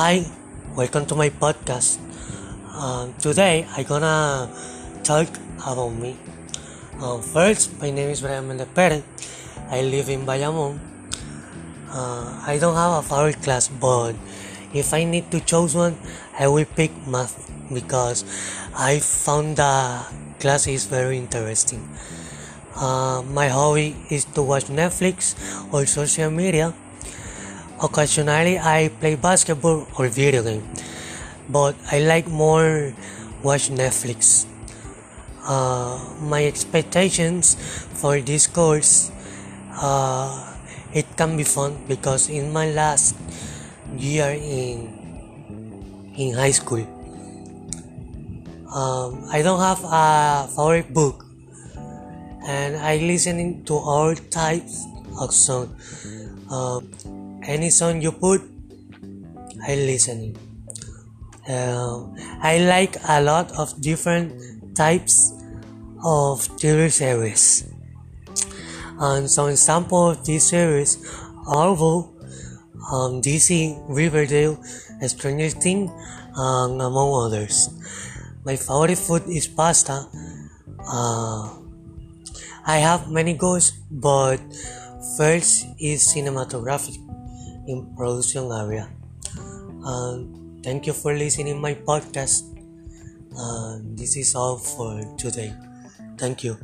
Hi, welcome to my podcast. Um, today I gonna talk about me. Um, first, my name is Brian Mendez. I live in Bayamon. Uh, I don't have a favorite class, but if I need to choose one, I will pick math because I found the class is very interesting. Uh, my hobby is to watch Netflix or social media. Occasionally, I play basketball or video game, but I like more watch Netflix. Uh, my expectations for this course, uh, it can be fun because in my last year in in high school, um, I don't have a favorite book, and I listening to all types of song. Uh, any song you put, I listening. Uh, I like a lot of different types of TV series. And some example of these series Marvel, um, DC, Riverdale, Stranger Things, and among others. My favorite food is pasta. Uh, I have many goals, but first is cinematographic production area. Uh, thank you for listening my podcast. Uh, this is all for today. Thank you.